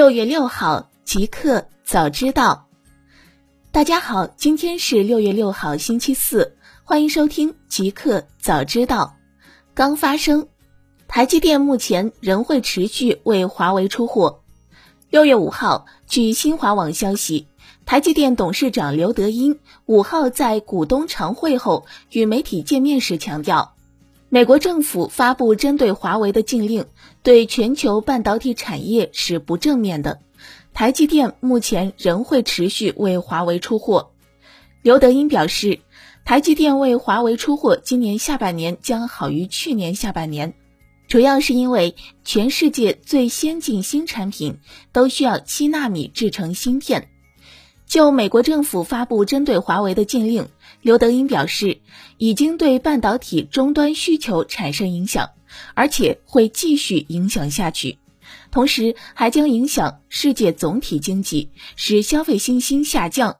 六月六号，极客早知道。大家好，今天是六月六号，星期四，欢迎收听极客早知道。刚发生，台积电目前仍会持续为华为出货。六月五号，据新华网消息，台积电董事长刘德英五号在股东常会后与媒体见面时强调。美国政府发布针对华为的禁令，对全球半导体产业是不正面的。台积电目前仍会持续为华为出货。刘德音表示，台积电为华为出货，今年下半年将好于去年下半年，主要是因为全世界最先进新产品都需要七纳米制成芯片。就美国政府发布针对华为的禁令，刘德英表示，已经对半导体终端需求产生影响，而且会继续影响下去，同时还将影响世界总体经济，使消费信心下降。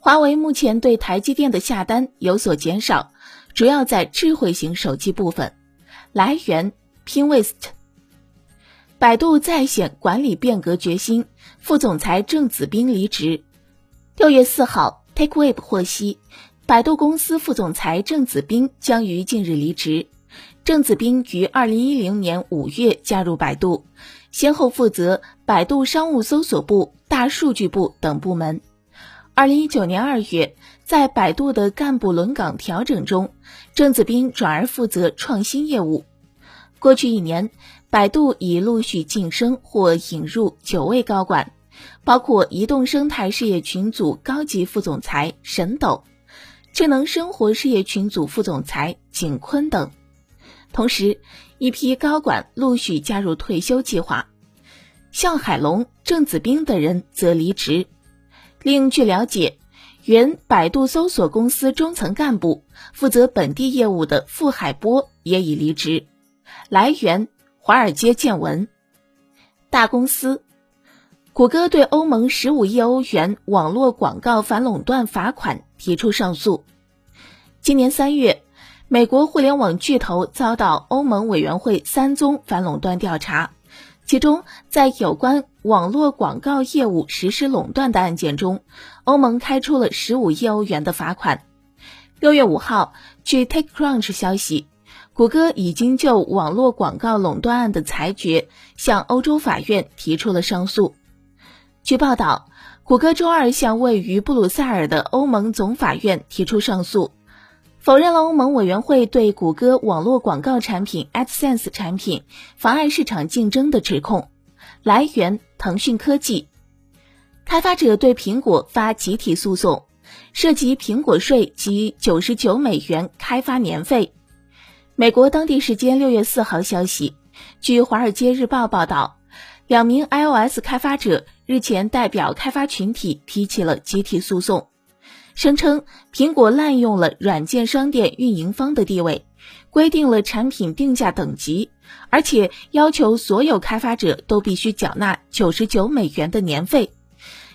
华为目前对台积电的下单有所减少，主要在智慧型手机部分。来源：Pinwest。百度在线管理变革决心，副总裁郑子斌离职。六月四号，TakeWeb 获悉，百度公司副总裁郑子斌将于近日离职。郑子斌于二零一零年五月加入百度，先后负责百度商务搜索部、大数据部等部门。二零一九年二月，在百度的干部轮岗调整中，郑子斌转而负责创新业务。过去一年，百度已陆续晋升或引入九位高管。包括移动生态事业群组高级副总裁沈斗、智能生活事业群组副总裁景坤等，同时一批高管陆续加入退休计划，向海龙、郑子斌等人则离职。另据了解，原百度搜索公司中层干部负责本地业务的傅海波也已离职。来源：华尔街见闻。大公司。谷歌对欧盟十五亿欧元网络广告反垄断罚款提出上诉。今年三月，美国互联网巨头遭到欧盟委员会三宗反垄断调查，其中在有关网络广告业务实施垄断的案件中，欧盟开出了十五亿欧元的罚款。六月五号，据 TechCrunch 消息，谷歌已经就网络广告垄断案的裁决向欧洲法院提出了上诉。据报道，谷歌周二向位于布鲁塞尔的欧盟总法院提出上诉，否认了欧盟委员会对谷歌网络广告产品 AdSense 产品妨碍市场竞争的指控。来源：腾讯科技。开发者对苹果发集体诉讼，涉及苹果税及九十九美元开发年费。美国当地时间六月四号消息，据《华尔街日报》报道。两名 iOS 开发者日前代表开发群体提起了集体诉讼，声称苹果滥用了软件商店运营方的地位，规定了产品定价等级，而且要求所有开发者都必须缴纳九十九美元的年费，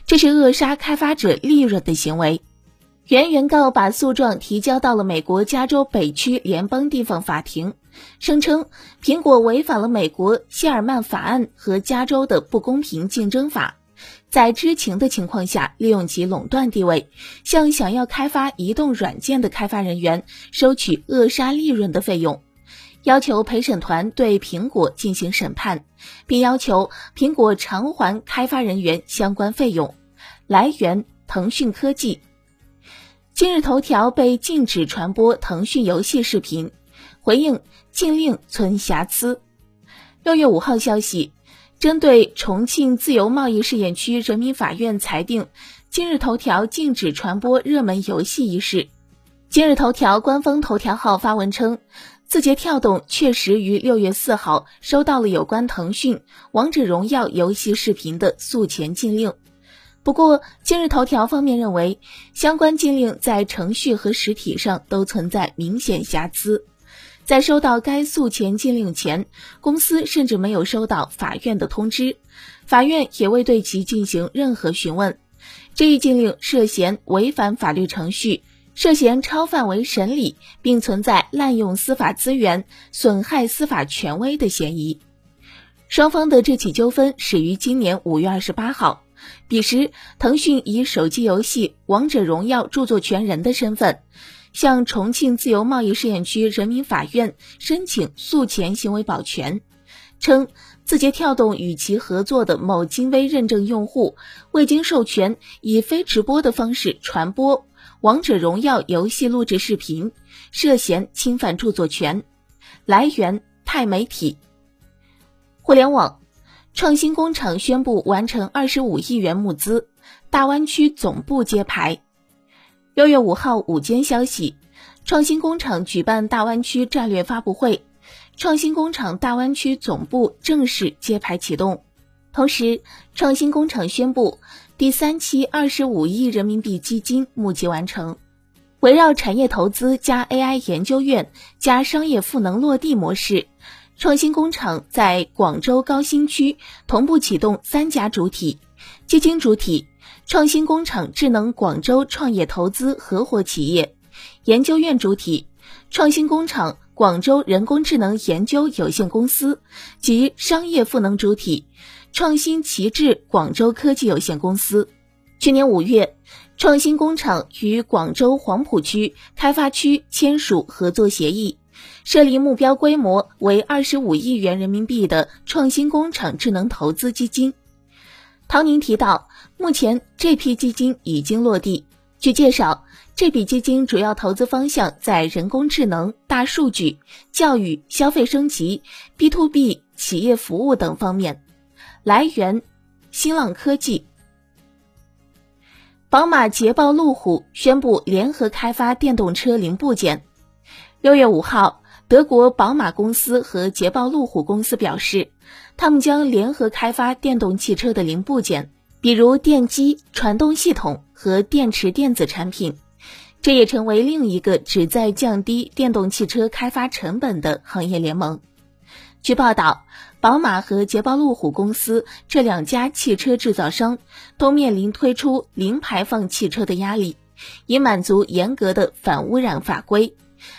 这是扼杀开发者利润的行为。原原告把诉状提交到了美国加州北区联邦地方法庭，声称苹果违反了美国谢尔曼法案和加州的不公平竞争法，在知情的情况下利用其垄断地位，向想要开发移动软件的开发人员收取扼杀利润的费用，要求陪审团对苹果进行审判，并要求苹果偿还开发人员相关费用。来源：腾讯科技。今日头条被禁止传播腾讯游戏视频，回应禁令存瑕疵。六月五号消息，针对重庆自由贸易试验区人民法院裁定今日头条禁止传播热门游戏一事，今日头条官方头条号发文称，字节跳动确实于六月四号收到了有关腾讯《王者荣耀》游戏视频的诉前禁令。不过，今日头条方面认为，相关禁令在程序和实体上都存在明显瑕疵。在收到该诉前禁令前，公司甚至没有收到法院的通知，法院也未对其进行任何询问。这一禁令涉嫌违反法律程序，涉嫌超范围审理，并存在滥用司法资源、损害司法权威的嫌疑。双方的这起纠纷始于今年五月二十八号，彼时腾讯以手机游戏《王者荣耀》著作权人的身份，向重庆自由贸易试验区人民法院申请诉前行为保全，称字节跳动与其合作的某金微认证用户未经授权，以非直播的方式传播《王者荣耀》游戏录制视频，涉嫌侵犯著作权。来源：钛媒体。互联网创新工厂宣布完成二十五亿元募资，大湾区总部揭牌。六月五号午间消息，创新工厂举办大湾区战略发布会，创新工厂大湾区总部正式揭牌启动。同时，创新工厂宣布第三期二十五亿人民币基金募集完成，围绕产业投资加 AI 研究院加商业赋能落地模式。创新工厂在广州高新区同步启动三家主体基金主体：创新工厂智能广州创业投资合伙企业；研究院主体：创新工厂广州人工智能研究有限公司及商业赋能主体：创新旗帜广州科技有限公司。去年五月，创新工厂与广州黄埔区开发区签署合作协议。设立目标规模为二十五亿元人民币的创新工厂智能投资基金。唐宁提到，目前这批基金已经落地。据介绍，这笔基金主要投资方向在人工智能、大数据、教育、消费升级、B to B 企业服务等方面。来源：新浪科技。宝马、捷豹、路虎宣布联合开发电动车零部件。六月五号，德国宝马公司和捷豹路虎公司表示，他们将联合开发电动汽车的零部件，比如电机、传动系统和电池电子产品。这也成为另一个旨在降低电动汽车开发成本的行业联盟。据报道，宝马和捷豹路虎公司这两家汽车制造商都面临推出零排放汽车的压力，以满足严格的反污染法规。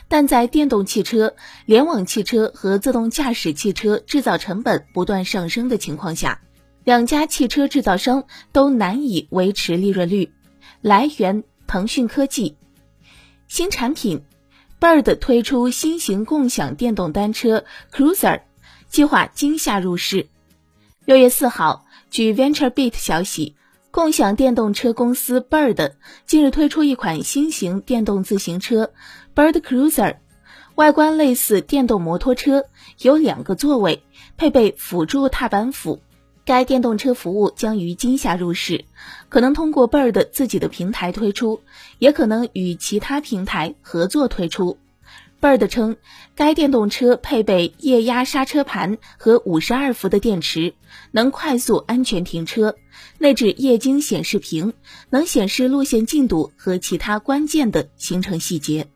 但在电动汽车、联网汽车和自动驾驶汽车制造成本不断上升的情况下，两家汽车制造商都难以维持利润率。来源：腾讯科技。新产品，Bird 推出新型共享电动单车 Cruiser，计划今夏入市。六月四号，据 VentureBeat 消息，共享电动车公司 Bird 近日推出一款新型电动自行车。Bird Cruiser，外观类似电动摩托车，有两个座位，配备辅助踏板辅。该电动车服务将于今夏入市，可能通过 Bird 自己的平台推出，也可能与其他平台合作推出。Bird 称，该电动车配备液压刹车盘和五十二伏的电池，能快速安全停车。内置液晶显示屏，能显示路线进度和其他关键的行程细节。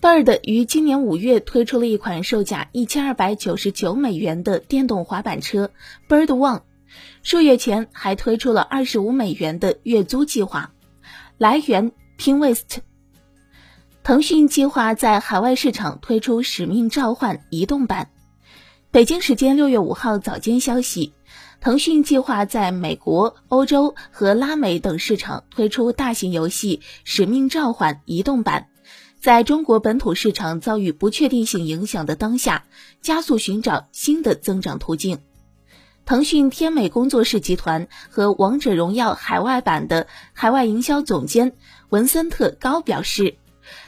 Bird 于今年五月推出了一款售价一千二百九十九美元的电动滑板车 Bird One，数月前还推出了二十五美元的月租计划。来源：Pinwest。腾讯计划在海外市场推出《使命召唤》移动版。北京时间六月五号早间消息，腾讯计划在美国、欧洲和拉美等市场推出大型游戏《使命召唤》移动版。在中国本土市场遭遇不确定性影响的当下，加速寻找新的增长途径。腾讯天美工作室集团和《王者荣耀》海外版的海外营销总监文森特·高表示，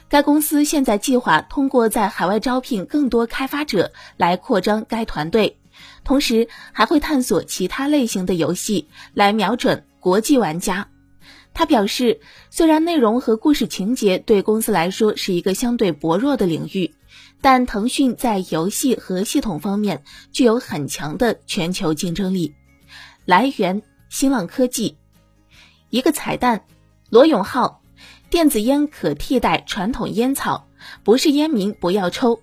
该公司现在计划通过在海外招聘更多开发者来扩张该团队，同时还会探索其他类型的游戏来瞄准国际玩家。他表示，虽然内容和故事情节对公司来说是一个相对薄弱的领域，但腾讯在游戏和系统方面具有很强的全球竞争力。来源：新浪科技。一个彩蛋：罗永浩，电子烟可替代传统烟草，不是烟民不要抽。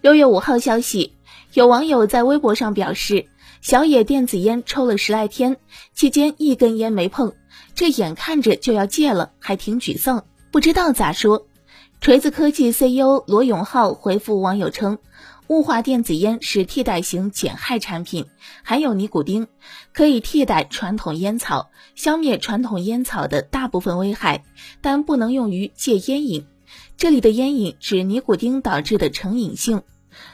六月五号消息，有网友在微博上表示，小野电子烟抽了十来天，期间一根烟没碰。这眼看着就要戒了，还挺沮丧，不知道咋说。锤子科技 CEO 罗永浩回复网友称：“雾化电子烟是替代型减害产品，含有尼古丁，可以替代传统烟草，消灭传统烟草的大部分危害，但不能用于戒烟瘾。这里的烟瘾指尼古丁导致的成瘾性。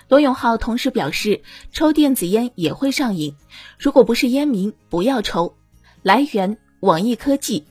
罗永浩同时表示，抽电子烟也会上瘾，如果不是烟民，不要抽。来源：网易科技。